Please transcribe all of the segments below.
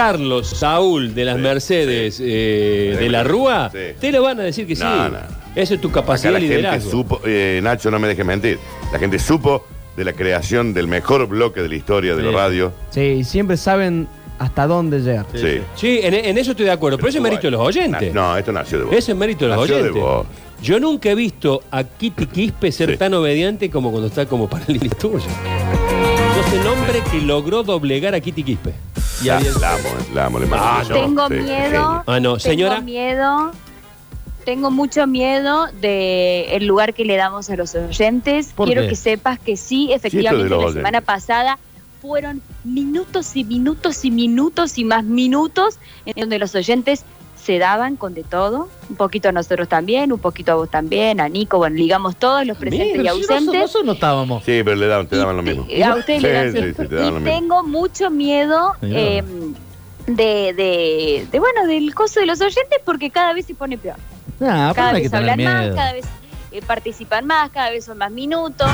Carlos Saúl de las Sí, Mercedes sí. eh, de la. Rúa, Sí. te lo van a decir que sí. No. Eso es tu Acá capacidad la de gente supo, eh, Nacho, no me dejes mentir. La gente supo de la creación del mejor bloque de la historia de la radio. Sí, y siempre saben hasta dónde llegar. Sí. Sí, en, en eso estoy de acuerdo, pero, eso es mérito de los oyentes. No, esto nació de vos. Eso es mérito de los Nació de oyentes. vos. Yo nunca he visto a Kitty Quispe ser Sí. tan obediente como cuando está como paralítico tuyo. Sos el hombre que logró doblegar a Kitty Quispe. Y La, había- la amo, eh, la amo, le mando Ah, un beso. Tengo Sí, miedo. genio. Ah, no, señora. Tengo miedo. Tengo mucho miedo de el lugar que le damos a los oyentes. ¿Por Quiero qué? que sepas que sí, efectivamente, los la oyentes. semana pasada fueron minutos y minutos y minutos y más minutos en donde los oyentes se daban con de todo, un poquito a nosotros también, un poquito a vos también, a Nico, bueno, ligamos todos los presentes Pero y si nosotros, ausentes. nosotros no estábamos. Sí, pero le daban, te daban lo mismo. y A ustedes Sí, le dan sí, siempre. sí, te dan y lo mismo. tengo mucho miedo eh, de, de, de, bueno, del costo de los oyentes porque cada vez se pone peor. Nah, pero cada no hay que vez tener hablan más, miedo. cada vez eh, participan más, cada vez son más minutos.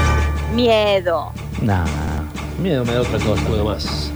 Miedo. Nah, miedo me da otra cosa. Puedo más.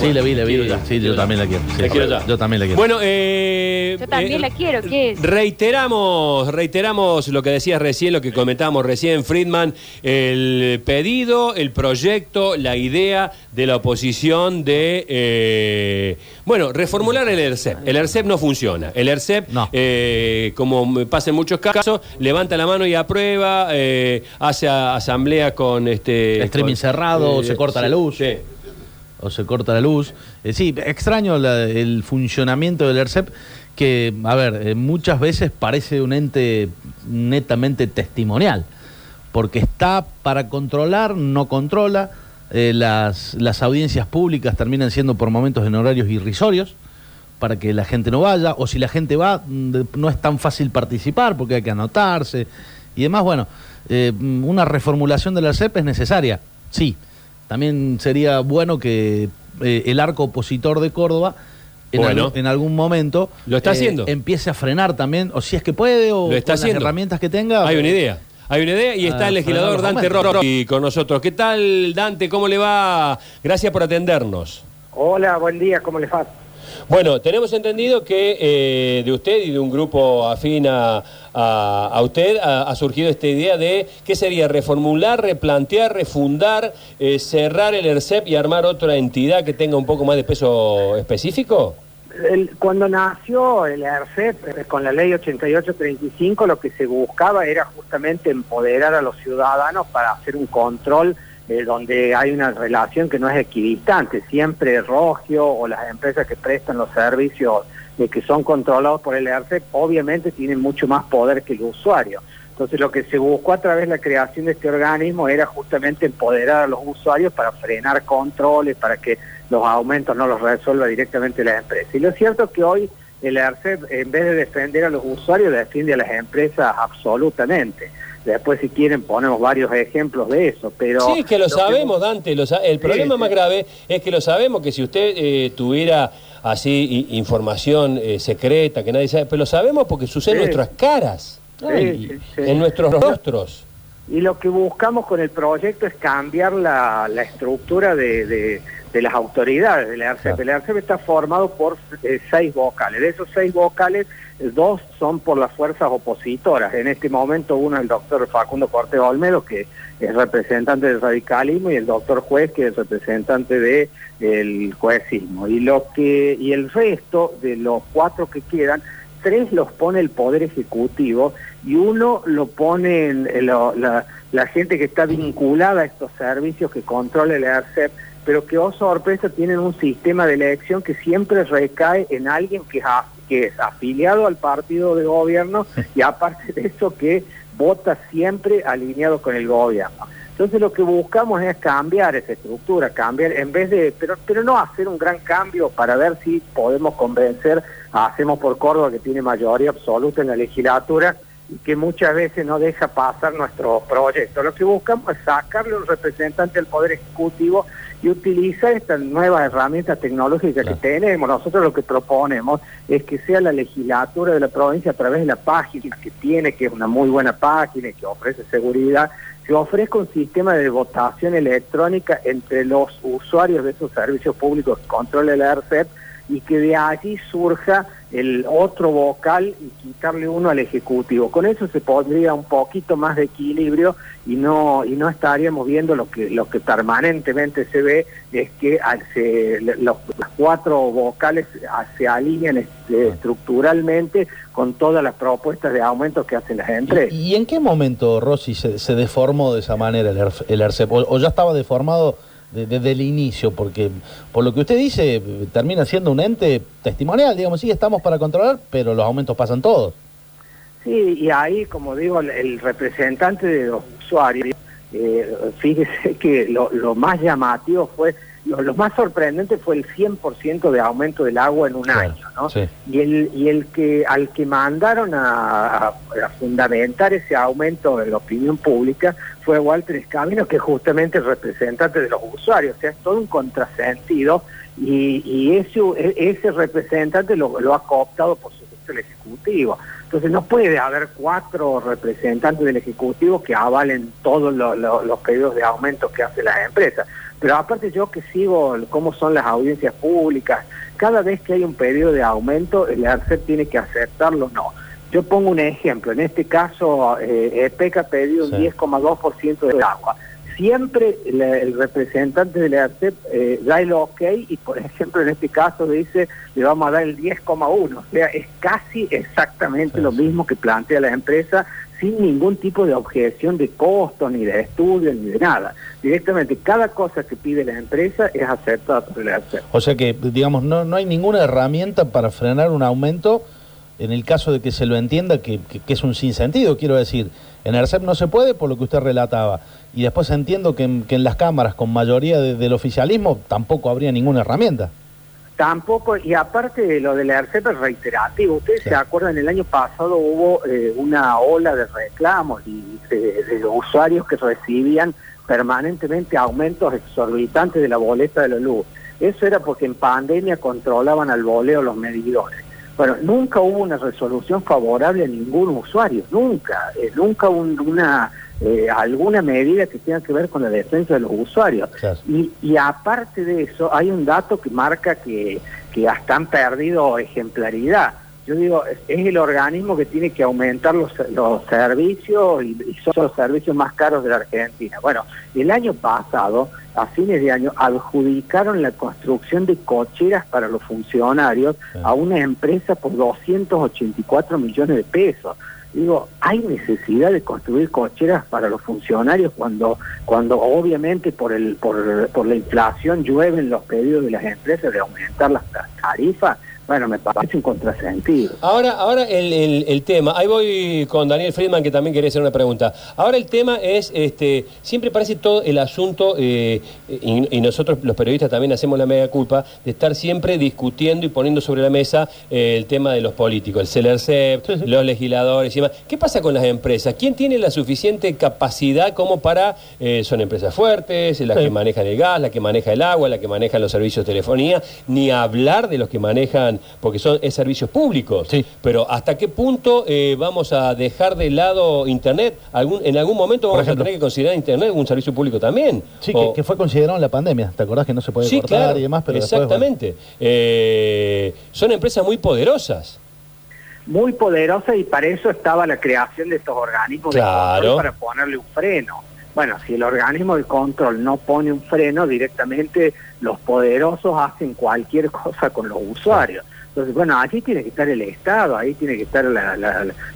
Sí, la vi, la vi. Quiero ya, Sí, yo también la quiero. Sí, La quiero ya. Yo también la quiero. Bueno, eh, Yo también eh, la quiero, ¿qué es? Reiteramos, reiteramos lo que decías recién, lo que comentábamos recién, Friedman, el pedido, el proyecto, la idea de la oposición de, eh, bueno, reformular el ERCEP. El ERCEP no funciona. El ERCEP, No. eh, como me pasa en muchos casos, levanta la mano y aprueba, eh, hace asamblea con este... Streaming con- cerrado, se corta la luz. Sí. O se corta la luz. Eh, sí, extraño la- el funcionamiento del ERCEP, que, a ver, eh, muchas veces parece un ente netamente testimonial, porque está para controlar, no controla, eh, las, las audiencias públicas terminan siendo por momentos en horarios irrisorios, para que la gente no vaya, o si la gente va, mm, de- no es tan fácil participar porque hay que anotarse y demás. Bueno, mm, una reformulación del ERCEP es necesaria, sí. También sería bueno que eh, el arco opositor de Córdoba en, Bueno. algún, en algún momento Lo está eh, haciendo. empiece a frenar también, o si es que puede, o Lo está con haciendo. las herramientas que tenga. Hay una idea. Hay una idea y está Ah, el legislador Dante. Rossi con nosotros. ¿Qué tal, Dante? ¿Cómo le va? Gracias por atendernos. Hola, buen día, ¿cómo les va? Bueno, tenemos entendido que eh, de usted y de un grupo afín a, a- usted ha, surgido esta idea de qué sería reformular, replantear, refundar, eh, cerrar el ERCEP y armar otra entidad que tenga un poco más de peso específico. Cuando nació el ERCEP eh, con la ley 8835, lo que se buscaba era justamente empoderar a los ciudadanos para hacer un control eh, donde hay una relación que no es equidistante. Siempre Rogio o las empresas que prestan los servicios que son controlados por el ERCEP, obviamente tienen mucho más poder que el usuario. Entonces lo que se buscó a través de la creación de este organismo era justamente empoderar a los usuarios para frenar controles, para que los aumentos no los resuelva directamente la empresa. Y lo cierto es que hoy el ERCEP, en vez de defender a los usuarios, defiende a las empresas absolutamente. Después, si quieren, ponemos varios ejemplos de eso. Pero Sí, que lo sabemos, Dante. lo sa- el problema sí. más grave es que lo sabemos que si usted eh, tuviera así información eh, secreta que nadie sabe, pero lo sabemos porque sucede en Sí. nuestras caras, en nuestros rostros. Y lo que buscamos con el proyecto es cambiar la, la estructura de, de- de las autoridades del ERCEP. Claro. El ERCEP está formado por eh, seis vocales. De esos seis vocales, dos son por las fuerzas opositoras. En este momento uno es el doctor Facundo Cortés Olmedo, que es representante del radicalismo, y el doctor Juez, que es representante del de, juecismo. Y, lo que, y el resto de los cuatro que quedan, tres los pone el Poder Ejecutivo y uno lo pone la, gente que está vinculada a estos servicios que controla el ERCEP, pero que, oh sorpresa, tienen un sistema de elección que siempre recae en alguien que es, que es afiliado al partido de gobierno y aparte de eso que vota siempre alineado con el gobierno. Entonces lo que buscamos es cambiar esa estructura, cambiar, en vez de, pero, pero no hacer un gran cambio para ver si podemos convencer a Hacemos por Córdoba, que tiene mayoría absoluta en la legislatura, y que muchas veces no deja pasar nuestros proyectos. Lo que buscamos es sacarle un representante del Poder Ejecutivo y utilizar estas nuevas herramientas tecnológicas Claro. que tenemos. Nosotros lo que proponemos es que sea la legislatura de la provincia a través de la página que tiene, que es una muy buena página y que ofrece seguridad, que ofrezca un sistema de votación electrónica entre los usuarios de esos servicios públicos que controla la ERCEP y que de allí surja el otro vocal y quitarle uno al ejecutivo. Con eso se pondría un poquito más de equilibrio y no y no estaríamos viendo lo que lo que permanentemente se ve es que se, los, cuatro vocales se alinean este, estructuralmente con todas las propuestas de aumento que hacen las empresas. ¿Y, en qué momento, Rossi, se, deformó de esa manera el, el ERCEP? o ya estaba deformado? Desde el inicio, porque por lo que usted dice, termina siendo un ente testimonial, digamos, sí, estamos para controlar, pero los aumentos pasan todos. Sí, y ahí, como digo, el, representante de los usuarios, eh, fíjese que lo, lo más llamativo fue lo, más sorprendente fue el 100% de aumento del agua en un año, ¿no? Y el y el que al que mandaron a, fundamentar ese aumento en la opinión pública fue Walter Escamino, que es justamente el representante de los usuarios, o sea, es todo un contrasentido y, y ese, ese representante lo, lo ha cooptado por supuesto el Ejecutivo. Entonces no puede haber cuatro representantes del Ejecutivo que avalen todos los pedidos de aumento que hace la empresa. Pero aparte yo que sigo cómo son las audiencias públicas, cada vez que hay un pedido de aumento, el ARCEP tiene que aceptarlo o no. Yo pongo un ejemplo, en este caso eh, EPEC ha pedido un 10,2% del agua. Siempre el representante del ARCEP eh, da el ok y por ejemplo en este caso dice le vamos a dar el 10,1, o sea, es casi exactamente lo mismo que plantea la empresa sin ningún tipo de objeción de costo, ni de estudio, ni de nada. Directamente, cada cosa que pide la empresa es aceptada por el ARCEP. O sea que, digamos, no, no hay ninguna herramienta para frenar un aumento en el caso de que se lo entienda que, es un sinsentido, quiero decir. En ARCEP no se puede por lo que usted relataba. Y después entiendo que en, las cámaras con mayoría del oficialismo tampoco habría ninguna herramienta. Tampoco, y aparte de lo de la ERCEP es reiterativo. Ustedes se acuerdan, el año pasado hubo eh, una ola de reclamos y de, los usuarios que recibían permanentemente aumentos exorbitantes de la boleta de la luz. Eso era porque en pandemia controlaban al voleo los medidores. Bueno, nunca hubo una resolución favorable a ningún usuario, nunca, eh, nunca una eh, alguna medida que tenga que ver con la defensa de los usuarios. Y, y, aparte de eso, hay un dato que marca que, que hasta han perdido ejemplaridad. Yo digo, es, el organismo que tiene que aumentar los, los servicios y, son los servicios más caros de la Argentina. Bueno, el año pasado, a fines de año, adjudicaron la construcción de cocheras para los funcionarios a una empresa por 284 millones de pesos digo, hay necesidad de construir cocheras para los funcionarios cuando, cuando obviamente por el, por, por la inflación llueven los pedidos de las empresas de aumentar las tarifas bueno, me parece un contrasentido. Ahora, ahora el, el, tema, ahí voy con Daniel Friedman que también quería hacer una pregunta. Ahora el tema es, este, siempre parece todo el asunto, eh, y, nosotros los periodistas también hacemos la media culpa, de estar siempre discutiendo y poniendo sobre la mesa eh, el tema de los políticos, el CELERCEP, los legisladores y demás. ¿Qué pasa con las empresas? ¿Quién tiene la suficiente capacidad como para, eh, son empresas fuertes, las que manejan el gas, las que manejan el agua, las que manejan los servicios de telefonía, ni hablar de los que manejan porque son es servicios públicos. Sí. Pero ¿hasta qué punto eh, vamos a dejar de lado Internet? ¿Algún, ¿En algún momento vamos a tener que considerar Internet un servicio público también? Sí, que, fue considerado en la pandemia. ¿Te acordás que no se puede sí, cortar y demás? Pero exactamente. Eh, son empresas muy poderosas muy poderosas y para eso estaba la creación de estos organismos de control para ponerle un freno. Bueno, si el organismo de control no pone un freno, directamente los poderosos hacen cualquier cosa con los usuarios. Entonces, bueno, allí tiene que estar el Estado, ahí tiene que estar la,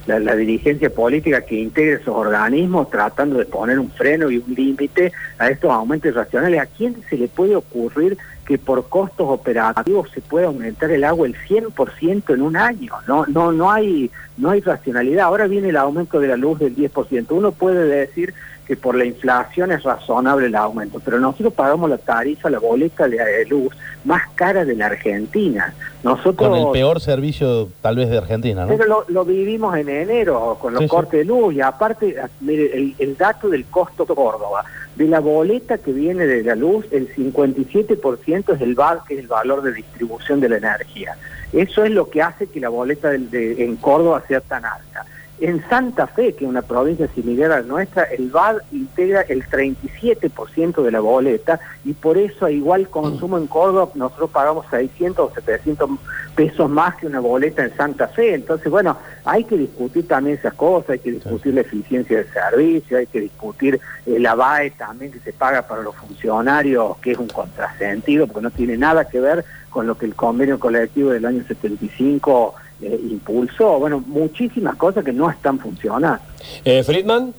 la, dirigencia política que integre esos organismos tratando de poner un freno y un límite a estos aumentos racionales. ¿A quién se le puede ocurrir que por costos operativos se pueda aumentar el agua el 100% en un año? No, no, no hay, no hay racionalidad. Ahora viene el aumento de la luz del 10%. Uno puede decir que por la inflación es razonable el aumento, pero nosotros pagamos la tarifa, la boleta de luz más cara de la Argentina. Nosotros, con el peor servicio tal vez de Argentina, ¿no? Pero lo, vivimos en enero con los cortes de luz y aparte, mire, el, dato del costo Córdoba, de la boleta que viene de la luz, el 57% es el, val, que es el valor de distribución de la energía. Eso es lo que hace que la boleta de, en Córdoba sea tan alta. En Santa Fe, que es una provincia similar a la nuestra, el VAD integra el 37% de la boleta y por eso a igual consumo en Córdoba nosotros pagamos 600 o 700 pesos más que una boleta en Santa Fe. Entonces, bueno, hay que discutir también esas cosas, hay que discutir la eficiencia del servicio, hay que discutir el ABAE también que se paga para los funcionarios, que es un contrasentido, porque no tiene nada que ver con lo que el convenio colectivo del año 75 eh, impulsó. Bueno, muchísimas cosas que no están funcionando. Eh, Friedman.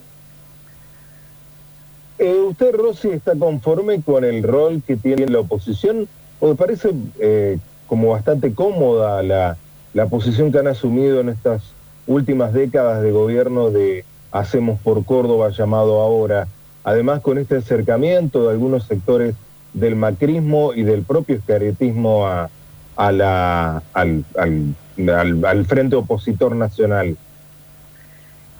Eh, ¿Usted, Rossi, está conforme con el rol que tiene la oposición? ¿O le parece eh, como bastante cómoda la, la posición que han asumido en estas últimas décadas de gobierno de Hacemos por Córdoba, llamado ahora? Además, con este acercamiento de algunos sectores del macrismo y del propio escarietismo a, a la, al, al, al, Frente Opositor Nacional.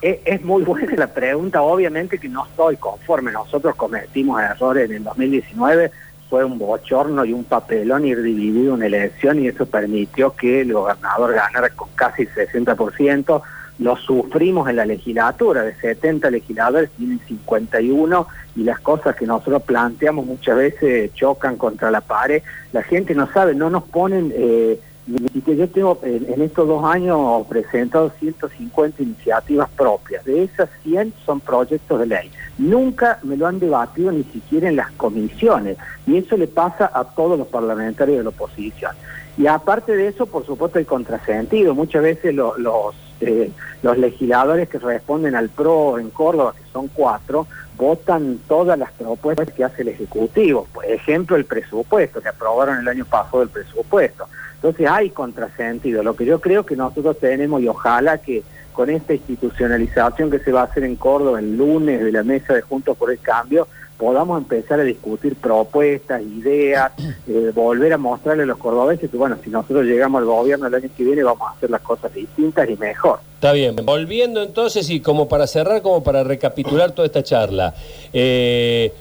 Es, muy buena la pregunta, obviamente que no estoy conforme, nosotros cometimos errores en el 2019, fue un bochorno y un papelón ir dividido una elección y eso permitió que el gobernador ganara con casi 60%, lo sufrimos en la legislatura, de 70 legisladores tienen 51 y las cosas que nosotros planteamos muchas veces chocan contra la pared, la gente no sabe, no nos ponen... Eh, y que yo tengo en, estos dos años presentado 150 iniciativas propias. De esas 100 son proyectos de ley. Nunca me lo han debatido ni siquiera en las comisiones. Y eso le pasa a todos los parlamentarios de la oposición. Y aparte de eso, por supuesto, hay contrasentido. Muchas veces lo, los, eh, los legisladores que responden al PRO en Córdoba, que son cuatro, votan todas las propuestas que hace el Ejecutivo. Por ejemplo, el presupuesto, que aprobaron el año pasado el presupuesto. Entonces hay contrasentido. Lo que yo creo que nosotros tenemos, y ojalá que con esta institucionalización que se va a hacer en Córdoba el lunes de la mesa de Juntos por el Cambio, podamos empezar a discutir propuestas, ideas, eh, volver a mostrarle a los cordobeses que, bueno, si nosotros llegamos al gobierno el año que viene, vamos a hacer las cosas distintas y mejor. Está bien. Volviendo entonces, y como para cerrar, como para recapitular toda esta charla, eh,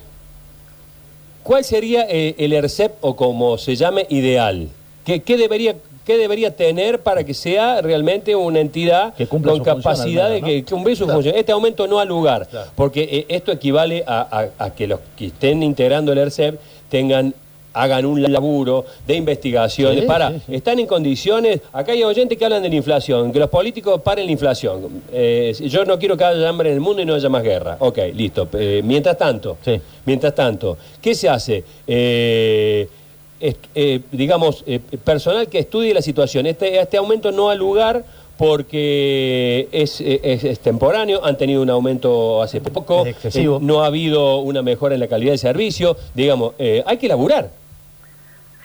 ¿cuál sería eh, el ERCEP o como se llame ideal? ¿Qué, qué debería qué debería tener para que sea realmente una entidad Que cumpla con capacidad de que, que cumplir su Claro. función. Este aumento no ha lugar, Claro. porque eh, esto equivale a, a- a que los que estén integrando el ERCEP tengan hagan un laburo de investigación. Sí, para, sí, sí. están en condiciones, acá hay oyentes que hablan de la inflación, que los políticos paren la inflación. Eh, yo no quiero que haya hambre en el mundo y no haya más guerra. Ok, listo. Eh, mientras tanto, mientras tanto, ¿qué se hace? Eh, eh, digamos, eh, personal que estudie la situación. Este, este aumento no ha lugar porque es, eh, es- es temporáneo, han tenido un aumento hace poco, eh, no ha habido una mejora en la calidad del servicio, digamos, eh, hay que laburar.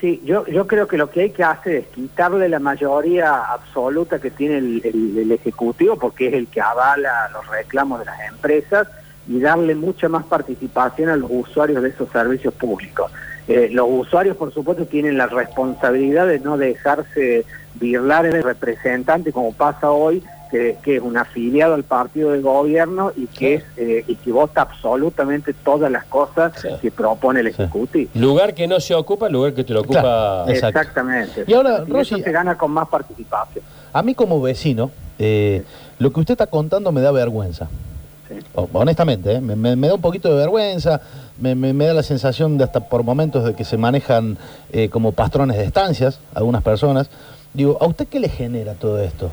Sí, yo, yo creo que lo que hay que hacer es quitarle la mayoría absoluta que tiene el, el- el Ejecutivo, porque es el que avala los reclamos de las empresas, y darle mucha más participación a los usuarios de esos servicios públicos. Eh, los usuarios, por supuesto, tienen la responsabilidad de no dejarse birlar en el representante, como pasa hoy, que, que es un afiliado al partido de gobierno y que, es, eh, y que vota absolutamente todas las cosas Sí. que propone el Sí. Ejecutivo. Lugar que no se ocupa, lugar que te lo ocupa. Claro. Exactamente. Y ahora, Rosy- se gana con más participación. A mí como vecino, eh, lo que usted está contando me da vergüenza. Honestamente, ¿eh? me, da un poquito de vergüenza, me da la sensación de hasta por momentos de que se manejan eh, como patrones de estancias algunas personas. Digo, ¿a usted qué le genera todo esto?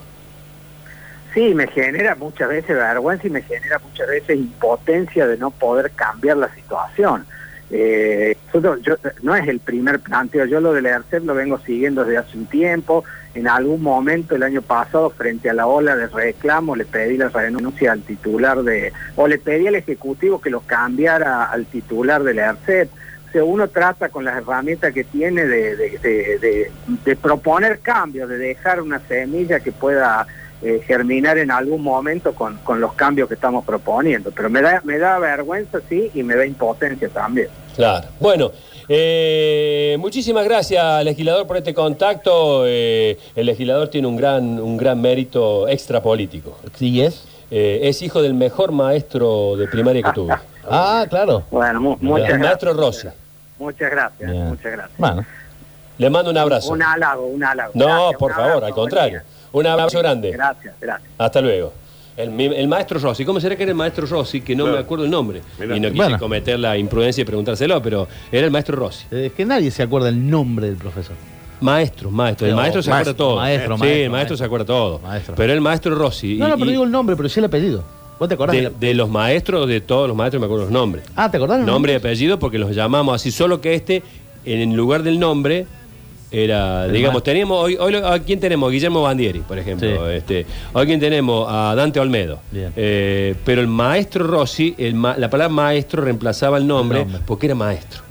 Sí, me genera muchas veces vergüenza y me genera muchas veces impotencia de no poder cambiar la situación. Eh, yo- no es el primer planteo, yo lo del ERCEP lo vengo siguiendo desde hace un tiempo. En algún momento el año pasado, frente a la ola de reclamo, le pedí la renuncia al titular de, o le pedí al Ejecutivo que lo cambiara al titular del ERCEP. O sea, uno trata con las herramientas que tiene de proponer cambios, de dejar una semilla que pueda eh, germinar en algún momento con, con los cambios que estamos proponiendo. Pero me da, me da vergüenza, sí, y me da impotencia también. Claro. Bueno, eh, muchísimas gracias, legislador, por este contacto. Eh, el legislador tiene un gran, un gran mérito extrapolítico. ¿Sí es? Eh, es hijo del mejor maestro de primaria que tuve. Ah, claro. Bueno, mu- muchas el gracias. maestro Rossi. Muchas gracias, muchas gracias. Bueno, Le mando un abrazo. Un halago, un halago. No, Gracias, por favor, abrazo, al contrario. Un abrazo grande. Gracias, gracias. Hasta luego. El, maestro Rossi, ¿cómo será que era el maestro Rossi? Que no Claro. me acuerdo el nombre. Mirá. Y no quise Bueno. cometer la imprudencia de preguntárselo, pero era el maestro Rossi. Es que nadie se acuerda el nombre del profesor. Maestro, maestro. El maestro se maestro, acuerda todo. maestro, sí, maestro, el maestro se acuerda todo. Pero el maestro Rossi. No, y- no, pero y digo el nombre, pero sí el apellido. ¿Vos te acordás? de, los maestros, de todos los maestros, me acuerdo los nombres. Ah, ¿te acordás? Nombre y apellido porque los llamamos así, solo que este, en lugar del nombre, era, El digamos, teníamos, hoy, hoy, ¿a quién tenemos? Guillermo Bandieri, por ejemplo. Sí. Este, hoy quién tenemos a Dante Olmedo. Eh, pero el maestro Rossi, el ma- la palabra maestro reemplazaba el nombre, El nombre. porque era maestro.